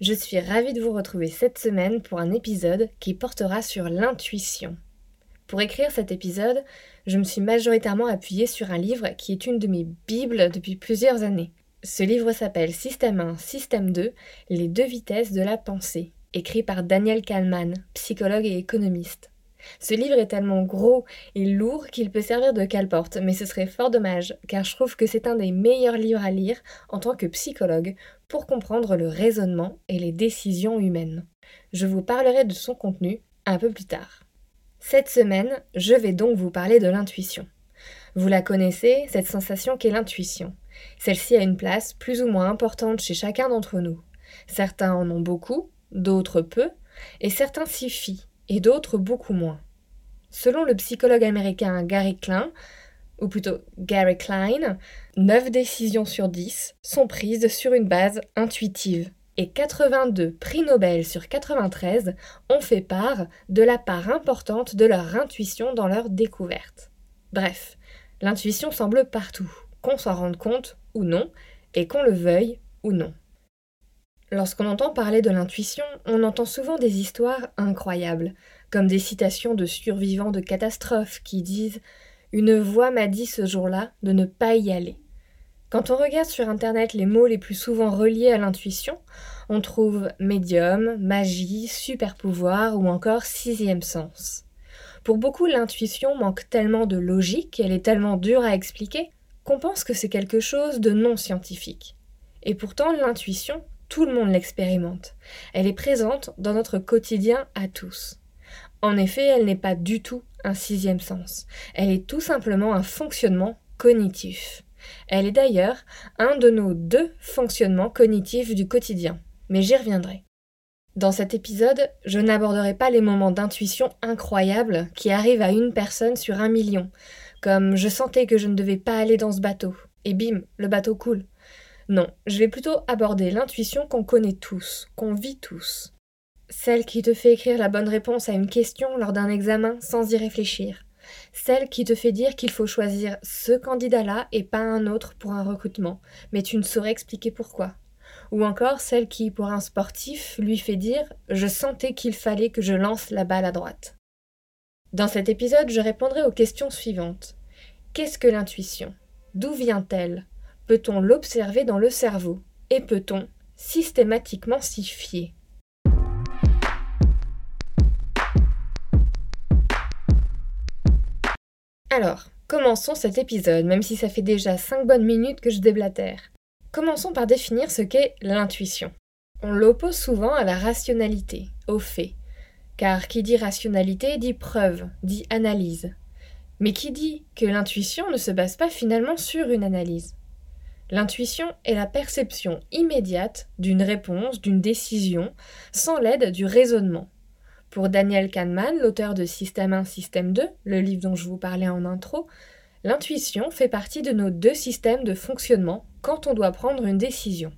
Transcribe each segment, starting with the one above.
Je suis ravie de vous retrouver cette semaine pour un épisode qui portera sur l'intuition. Pour écrire cet épisode, je me suis majoritairement appuyée sur un livre qui est une de mes bibles depuis plusieurs années. Ce livre s'appelle Système 1, Système 2, les deux vitesses de la pensée, écrit par Daniel Kahneman, psychologue et économiste. Ce livre est tellement gros et lourd qu'il peut servir de cale-porte, mais ce serait fort dommage, car je trouve que c'est un des meilleurs livres à lire en tant que psychologue pour comprendre le raisonnement et les décisions humaines. Je vous parlerai de son contenu un peu plus tard. Cette semaine, je vais donc vous parler de l'intuition. Vous la connaissez, cette sensation qu'est l'intuition. Celle-ci a une place plus ou moins importante chez chacun d'entre nous. Certains en ont beaucoup, d'autres peu, et certains s'y fient, et d'autres beaucoup moins. Selon le psychologue américain Gary Klein, ou plutôt Gary Klein, 9 décisions sur 10 sont prises sur une base intuitive. Et 82 prix Nobel sur 93 ont fait part de la part importante de leur intuition dans leur découverte. Bref, l'intuition semble partout, qu'on s'en rende compte ou non, et qu'on le veuille ou non. Lorsqu'on entend parler de l'intuition, on entend souvent des histoires incroyables, comme des citations de survivants de catastrophes qui disent Une voix m'a dit ce jour-là de ne pas y aller. Quand on regarde sur Internet les mots les plus souvent reliés à l'intuition, on trouve médium, magie, super pouvoir ou encore sixième sens. Pour beaucoup, l'intuition manque tellement de logique, elle est tellement dure à expliquer, qu'on pense que c'est quelque chose de non scientifique. Et pourtant, l'intuition, tout le monde l'expérimente. Elle est présente dans notre quotidien à tous. En effet, elle n'est pas du tout un sixième sens. Elle est tout simplement un fonctionnement cognitif. Elle est d'ailleurs un de nos deux fonctionnements cognitifs du quotidien. Mais j'y reviendrai. Dans cet épisode, je n'aborderai pas les moments d'intuition incroyables qui arrivent à une personne sur un million, comme je sentais que je ne devais pas aller dans ce bateau, et bim, le bateau coule. Non, je vais plutôt aborder l'intuition qu'on connaît tous, qu'on vit tous. Celle qui te fait écrire la bonne réponse à une question lors d'un examen sans y réfléchir. Celle qui te fait dire qu'il faut choisir ce candidat-là et pas un autre pour un recrutement, mais tu ne saurais expliquer pourquoi. Ou encore celle qui, pour un sportif, lui fait dire Je sentais qu'il fallait que je lance la balle à droite. Dans cet épisode, je répondrai aux questions suivantes. Qu'est-ce que l'intuition? D'où vient-elle? Peut-on l'observer dans le cerveau Et peut-on systématiquement s'y fier? Alors, commençons cet épisode, même si ça fait déjà 5 bonnes minutes que je déblatère. Commençons par définir ce qu'est l'intuition. On l'oppose souvent à la rationalité, au fait. Car qui dit rationalité dit preuve, dit analyse. Mais qui dit que l'intuition ne se base pas finalement sur une analyse? L'intuition est la perception immédiate d'une réponse, d'une décision, sans l'aide du raisonnement. Pour Daniel Kahneman, l'auteur de Système 1, Système 2, le livre dont je vous parlais en intro, l'intuition fait partie de nos deux systèmes de fonctionnement quand on doit prendre une décision.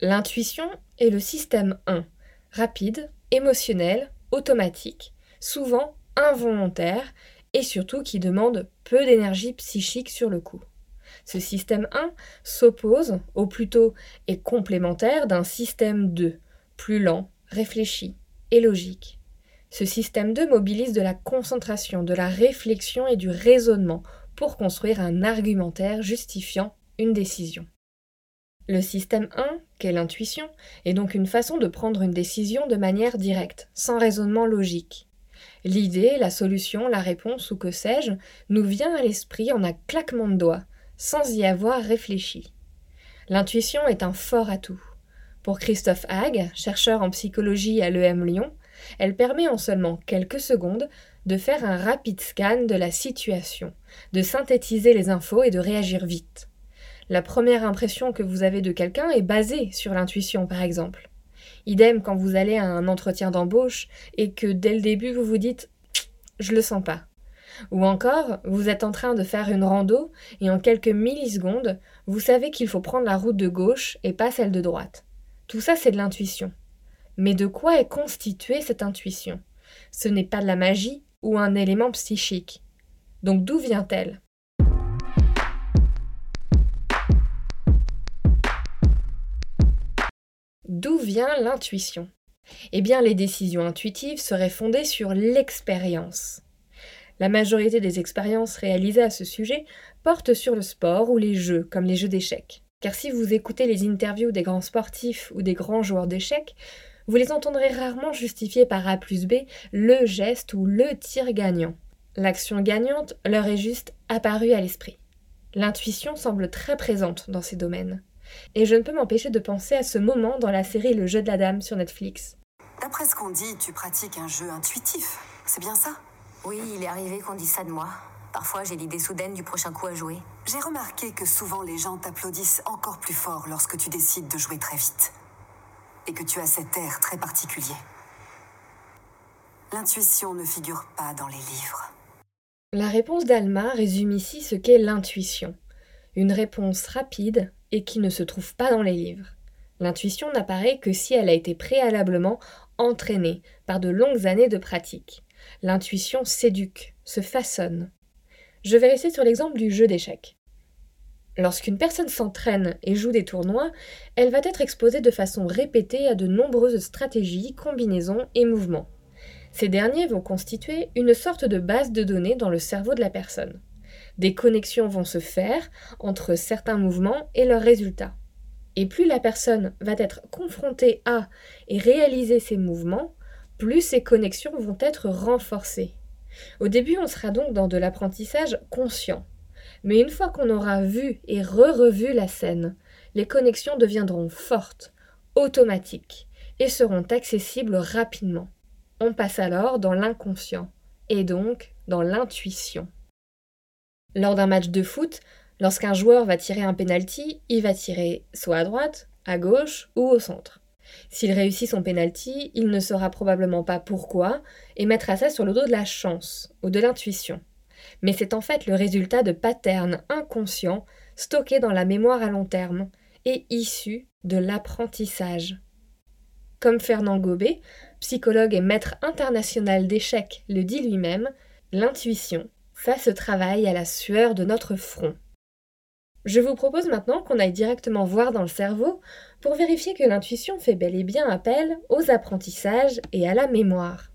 L'intuition est le système 1, rapide, émotionnel, automatique, souvent involontaire et surtout qui demande peu d'énergie psychique sur le coup. Ce système 1 s'oppose, ou plutôt est complémentaire d'un système 2, plus lent, réfléchi et logique. Ce système 2 mobilise de la concentration, de la réflexion et du raisonnement pour construire un argumentaire justifiant une décision. Le système 1, qu'est l'intuition, est donc une façon de prendre une décision de manière directe, sans raisonnement logique. L'idée, la solution, la réponse ou que sais-je, nous vient à l'esprit en un claquement de doigts, sans y avoir réfléchi. L'intuition est un fort atout. Pour Christophe Hague, chercheur en psychologie à l'EM Lyon, elle permet en seulement quelques secondes de faire un rapide scan de la situation, de synthétiser les infos et de réagir vite. La première impression que vous avez de quelqu'un est basée sur l'intuition, par exemple. Idem quand vous allez à un entretien d'embauche et que dès le début vous vous dites je le sens pas. Ou encore, vous êtes en train de faire une rando et en quelques millisecondes, vous savez qu'il faut prendre la route de gauche et pas celle de droite. Tout ça, c'est de l'intuition. Mais de quoi est constituée cette intuition? Ce n'est pas de la magie ou un élément psychique. Donc d'où vient-elle? D'où vient l'intuition? Eh bien, les décisions intuitives seraient fondées sur l'expérience. La majorité des expériences réalisées à ce sujet portent sur le sport ou les jeux, comme les jeux d'échecs. Car si vous écoutez les interviews des grands sportifs ou des grands joueurs d'échecs, vous les entendrez rarement justifier par A plus B le geste ou le tir gagnant. L'action gagnante leur est juste apparue à l'esprit. L'intuition semble très présente dans ces domaines. Et je ne peux m'empêcher de penser à ce moment dans la série Le jeu de la dame sur Netflix. D'après ce qu'on dit, tu pratiques un jeu intuitif. C'est bien ça? Oui, il est arrivé qu'on dise ça de moi. Parfois, j'ai l'idée soudaine du prochain coup à jouer. J'ai remarqué que souvent les gens t'applaudissent encore plus fort lorsque tu décides de jouer très vite. Et que tu as cet air très particulier. L'intuition ne figure pas dans les livres. La réponse d'Alma résume ici ce qu'est l'intuition. Une réponse rapide et qui ne se trouve pas dans les livres. L'intuition n'apparaît que si elle a été préalablement entraînée par de longues années de pratique. L'intuition s'éduque, se façonne. Je vais rester sur l'exemple du jeu d'échecs. Lorsqu'une personne s'entraîne et joue des tournois, elle va être exposée de façon répétée à de nombreuses stratégies, combinaisons et mouvements. Ces derniers vont constituer une sorte de base de données dans le cerveau de la personne. Des connexions vont se faire entre certains mouvements et leurs résultats. Et plus la personne va être confrontée à et réaliser ces mouvements, plus ces connexions vont être renforcées. Au début, on sera donc dans de l'apprentissage conscient. Mais une fois qu'on aura vu et re-revu la scène, les connexions deviendront fortes, automatiques, et seront accessibles rapidement. On passe alors dans l'inconscient, et donc dans l'intuition. Lors d'un match de foot, lorsqu'un joueur va tirer un penalty, il va tirer soit à droite, à gauche ou au centre. S'il réussit son penalty, il ne saura probablement pas pourquoi et mettra ça sur le dos de la chance ou de l'intuition. Mais c'est en fait le résultat de patterns inconscients stockés dans la mémoire à long terme et issus de l'apprentissage. Comme Fernand Gobet, psychologue et maître international d'échecs, le dit lui-même, l'intuition fait ce travail à la sueur de notre front. Je vous propose maintenant qu'on aille directement voir dans le cerveau pour vérifier que l'intuition fait bel et bien appel aux apprentissages et à la mémoire.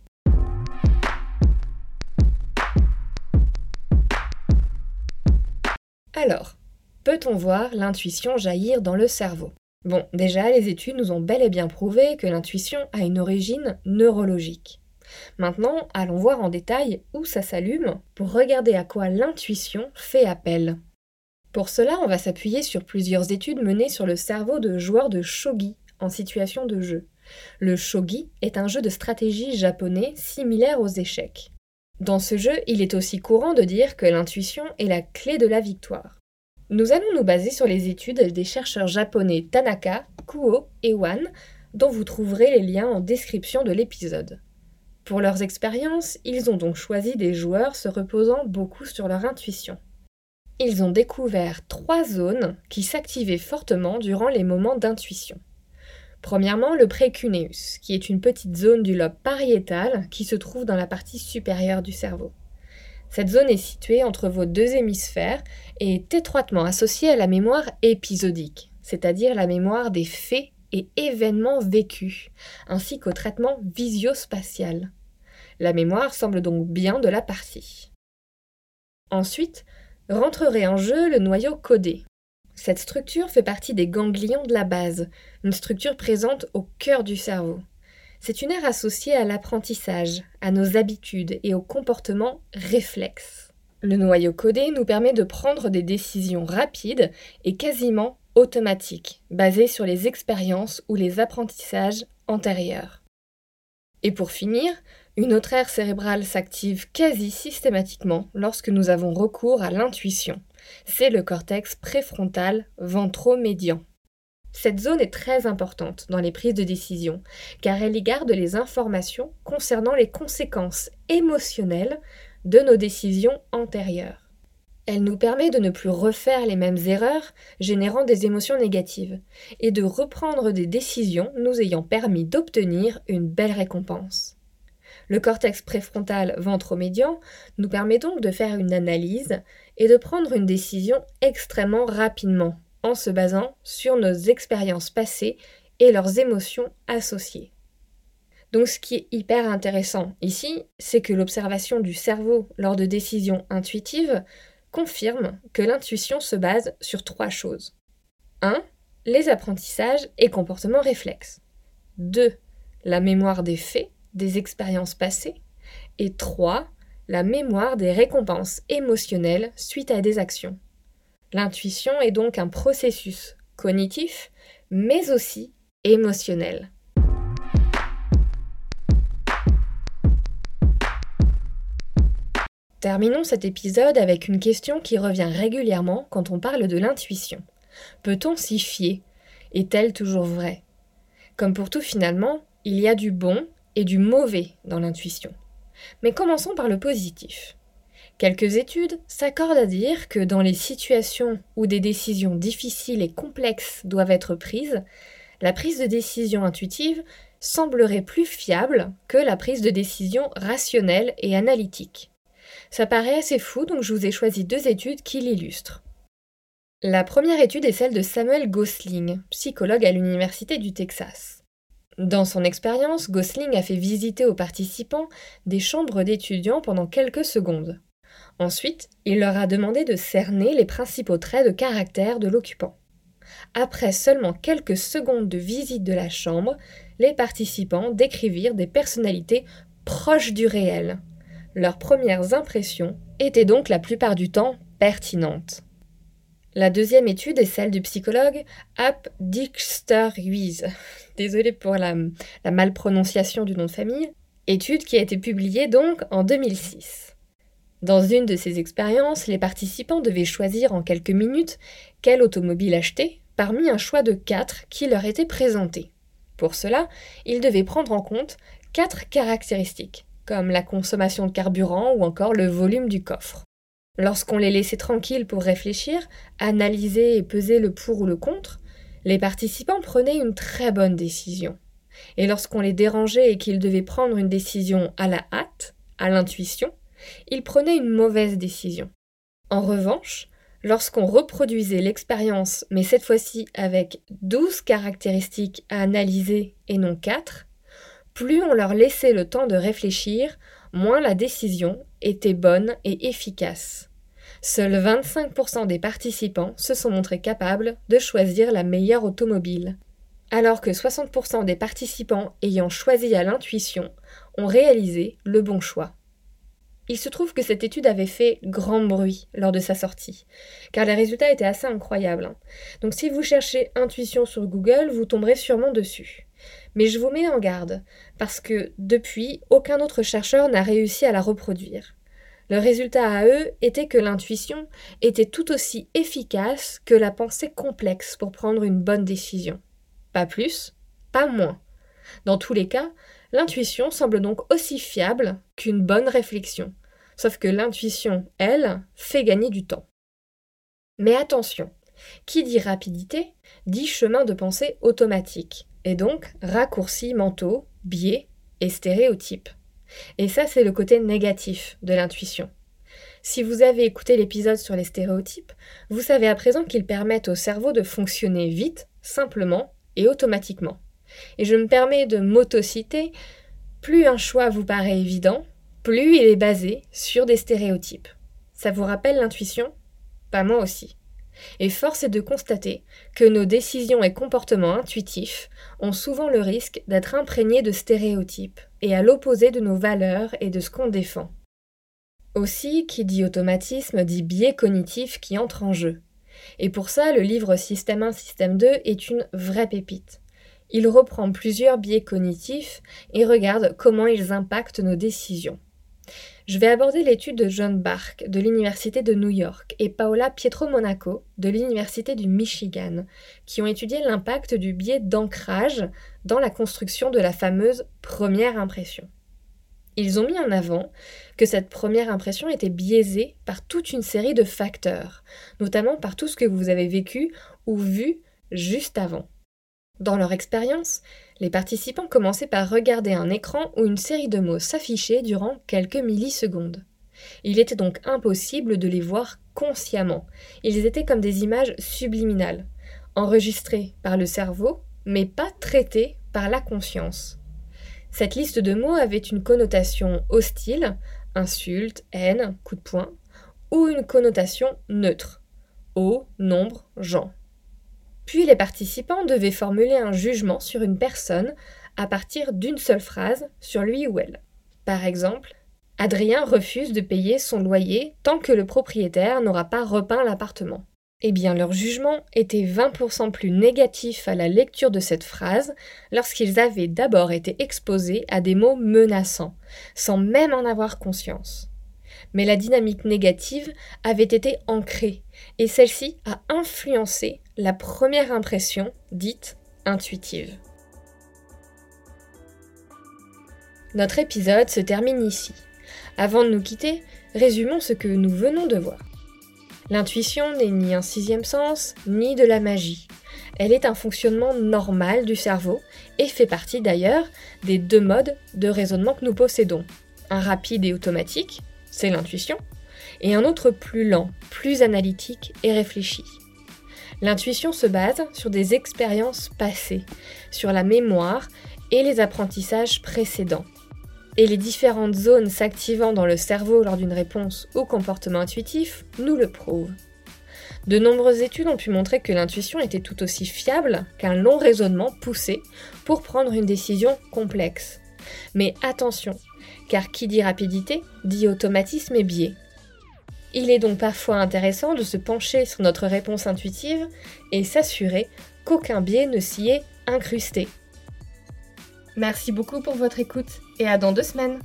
Alors, peut-on voir l'intuition jaillir dans le cerveau? Bon, déjà, les études nous ont bel et bien prouvé que l'intuition a une origine neurologique. Maintenant, allons voir en détail où ça s'allume pour regarder à quoi l'intuition fait appel. Pour cela, on va s'appuyer sur plusieurs études menées sur le cerveau de joueurs de shogi en situation de jeu. Le shogi est un jeu de stratégie japonais similaire aux échecs. Dans ce jeu, il est aussi courant de dire que l'intuition est la clé de la victoire. Nous allons nous baser sur les études des chercheurs japonais Tanaka, Kuo et Wan, dont vous trouverez les liens en description de l'épisode. Pour leurs expériences, ils ont donc choisi des joueurs se reposant beaucoup sur leur intuition ils ont découvert trois zones qui s'activaient fortement durant les moments d'intuition. Premièrement, le précuneus, qui est une petite zone du lobe pariétal qui se trouve dans la partie supérieure du cerveau. Cette zone est située entre vos deux hémisphères et est étroitement associée à la mémoire épisodique, c'est-à-dire la mémoire des faits et événements vécus, ainsi qu'au traitement visio-spatial. La mémoire semble donc bien de la partie. Ensuite, rentrerait en jeu le noyau codé. Cette structure fait partie des ganglions de la base, une structure présente au cœur du cerveau. C'est une aire associée à l'apprentissage, à nos habitudes et au comportement réflexe. Le noyau codé nous permet de prendre des décisions rapides et quasiment automatiques, basées sur les expériences ou les apprentissages antérieurs. Et pour finir, une autre aire cérébrale s'active quasi systématiquement lorsque nous avons recours à l'intuition. C'est le cortex préfrontal ventromédian. Cette zone est très importante dans les prises de décision, car elle y garde les informations concernant les conséquences émotionnelles de nos décisions antérieures. Elle nous permet de ne plus refaire les mêmes erreurs générant des émotions négatives et de reprendre des décisions nous ayant permis d'obtenir une belle récompense. Le cortex préfrontal ventromédian nous permet donc de faire une analyse et de prendre une décision extrêmement rapidement en se basant sur nos expériences passées et leurs émotions associées. Donc ce qui est hyper intéressant ici, c'est que l'observation du cerveau lors de décisions intuitives confirme que l'intuition se base sur trois choses. 1. Les apprentissages et comportements réflexes. 2. La mémoire des faits, des expériences passées. Et 3. La mémoire des récompenses émotionnelles suite à des actions. L'intuition est donc un processus cognitif, mais aussi émotionnel. Terminons cet épisode avec une question qui revient régulièrement quand on parle de l'intuition. Peut-on s'y fier? Est-elle toujours vraie? Comme pour tout finalement, il y a du bon et du mauvais dans l'intuition. Mais commençons par le positif. Quelques études s'accordent à dire que dans les situations où des décisions difficiles et complexes doivent être prises, la prise de décision intuitive semblerait plus fiable que la prise de décision rationnelle et analytique. Ça paraît assez fou, donc je vous ai choisi deux études qui l'illustrent. La première étude est celle de Samuel Gosling, psychologue à l'Université du Texas. Dans son expérience, Gosling a fait visiter aux participants des chambres d'étudiants pendant quelques secondes. Ensuite, il leur a demandé de cerner les principaux traits de caractère de l'occupant. Après seulement quelques secondes de visite de la chambre, les participants décrivirent des personnalités proches du réel, leurs premières impressions étaient donc la plupart du temps pertinentes. La deuxième étude est celle du psychologue Ap Dixter Ruiz. Désolée pour la, la malprononciation du nom de famille. Étude qui a été publiée donc en 2006. Dans une de ces expériences, les participants devaient choisir en quelques minutes quelle automobile acheter parmi un choix de quatre qui leur était présenté. Pour cela, ils devaient prendre en compte quatre caractéristiques comme la consommation de carburant ou encore le volume du coffre. Lorsqu'on les laissait tranquilles pour réfléchir, analyser et peser le pour ou le contre, les participants prenaient une très bonne décision. Et lorsqu'on les dérangeait et qu'ils devaient prendre une décision à la hâte, à l'intuition, ils prenaient une mauvaise décision. En revanche, lorsqu'on reproduisait l'expérience, mais cette fois-ci avec 12 caractéristiques à analyser et non 4, plus on leur laissait le temps de réfléchir, moins la décision était bonne et efficace. Seuls 25% des participants se sont montrés capables de choisir la meilleure automobile, alors que 60% des participants ayant choisi à l'intuition ont réalisé le bon choix. Il se trouve que cette étude avait fait grand bruit lors de sa sortie, car les résultats étaient assez incroyables. Hein. Donc si vous cherchez intuition sur Google, vous tomberez sûrement dessus. Mais je vous mets en garde, parce que depuis, aucun autre chercheur n'a réussi à la reproduire. Le résultat à eux était que l'intuition était tout aussi efficace que la pensée complexe pour prendre une bonne décision. Pas plus, pas moins. Dans tous les cas, l'intuition semble donc aussi fiable qu'une bonne réflexion, sauf que l'intuition, elle, fait gagner du temps. Mais attention, qui dit rapidité dit chemin de pensée automatique, et donc raccourcis mentaux, biais et stéréotypes. Et ça, c'est le côté négatif de l'intuition. Si vous avez écouté l'épisode sur les stéréotypes, vous savez à présent qu'ils permettent au cerveau de fonctionner vite, simplement et automatiquement. Et je me permets de m'autociter, plus un choix vous paraît évident, plus il est basé sur des stéréotypes. Ça vous rappelle l'intuition? Pas moi aussi. Et force est de constater que nos décisions et comportements intuitifs ont souvent le risque d'être imprégnés de stéréotypes et à l'opposé de nos valeurs et de ce qu'on défend. Aussi, qui dit automatisme dit biais cognitif qui entre en jeu. Et pour ça, le livre Système 1, Système 2 est une vraie pépite. Il reprend plusieurs biais cognitifs et regarde comment ils impactent nos décisions. Je vais aborder l'étude de John Bark de l'Université de New York et Paola Pietro Monaco de l'Université du Michigan, qui ont étudié l'impact du biais d'ancrage dans la construction de la fameuse première impression. Ils ont mis en avant que cette première impression était biaisée par toute une série de facteurs, notamment par tout ce que vous avez vécu ou vu juste avant. Dans leur expérience, les participants commençaient par regarder un écran où une série de mots s'affichait durant quelques millisecondes. Il était donc impossible de les voir consciemment. Ils étaient comme des images subliminales, enregistrées par le cerveau, mais pas traitées par la conscience. Cette liste de mots avait une connotation hostile, insulte, haine, coup de poing, ou une connotation neutre, eau, nombre, gens. Puis les participants devaient formuler un jugement sur une personne à partir d'une seule phrase sur lui ou elle. Par exemple, Adrien refuse de payer son loyer tant que le propriétaire n'aura pas repeint l'appartement. Eh bien, leur jugement était 20% plus négatif à la lecture de cette phrase lorsqu'ils avaient d'abord été exposés à des mots menaçants, sans même en avoir conscience mais la dynamique négative avait été ancrée, et celle-ci a influencé la première impression dite intuitive. Notre épisode se termine ici. Avant de nous quitter, résumons ce que nous venons de voir. L'intuition n'est ni un sixième sens, ni de la magie. Elle est un fonctionnement normal du cerveau et fait partie d'ailleurs des deux modes de raisonnement que nous possédons. Un rapide et automatique, c'est l'intuition, et un autre plus lent, plus analytique et réfléchi. L'intuition se base sur des expériences passées, sur la mémoire et les apprentissages précédents. Et les différentes zones s'activant dans le cerveau lors d'une réponse au comportement intuitif nous le prouvent. De nombreuses études ont pu montrer que l'intuition était tout aussi fiable qu'un long raisonnement poussé pour prendre une décision complexe. Mais attention, car qui dit rapidité dit automatisme et biais. Il est donc parfois intéressant de se pencher sur notre réponse intuitive et s'assurer qu'aucun biais ne s'y est incrusté. Merci beaucoup pour votre écoute et à dans deux semaines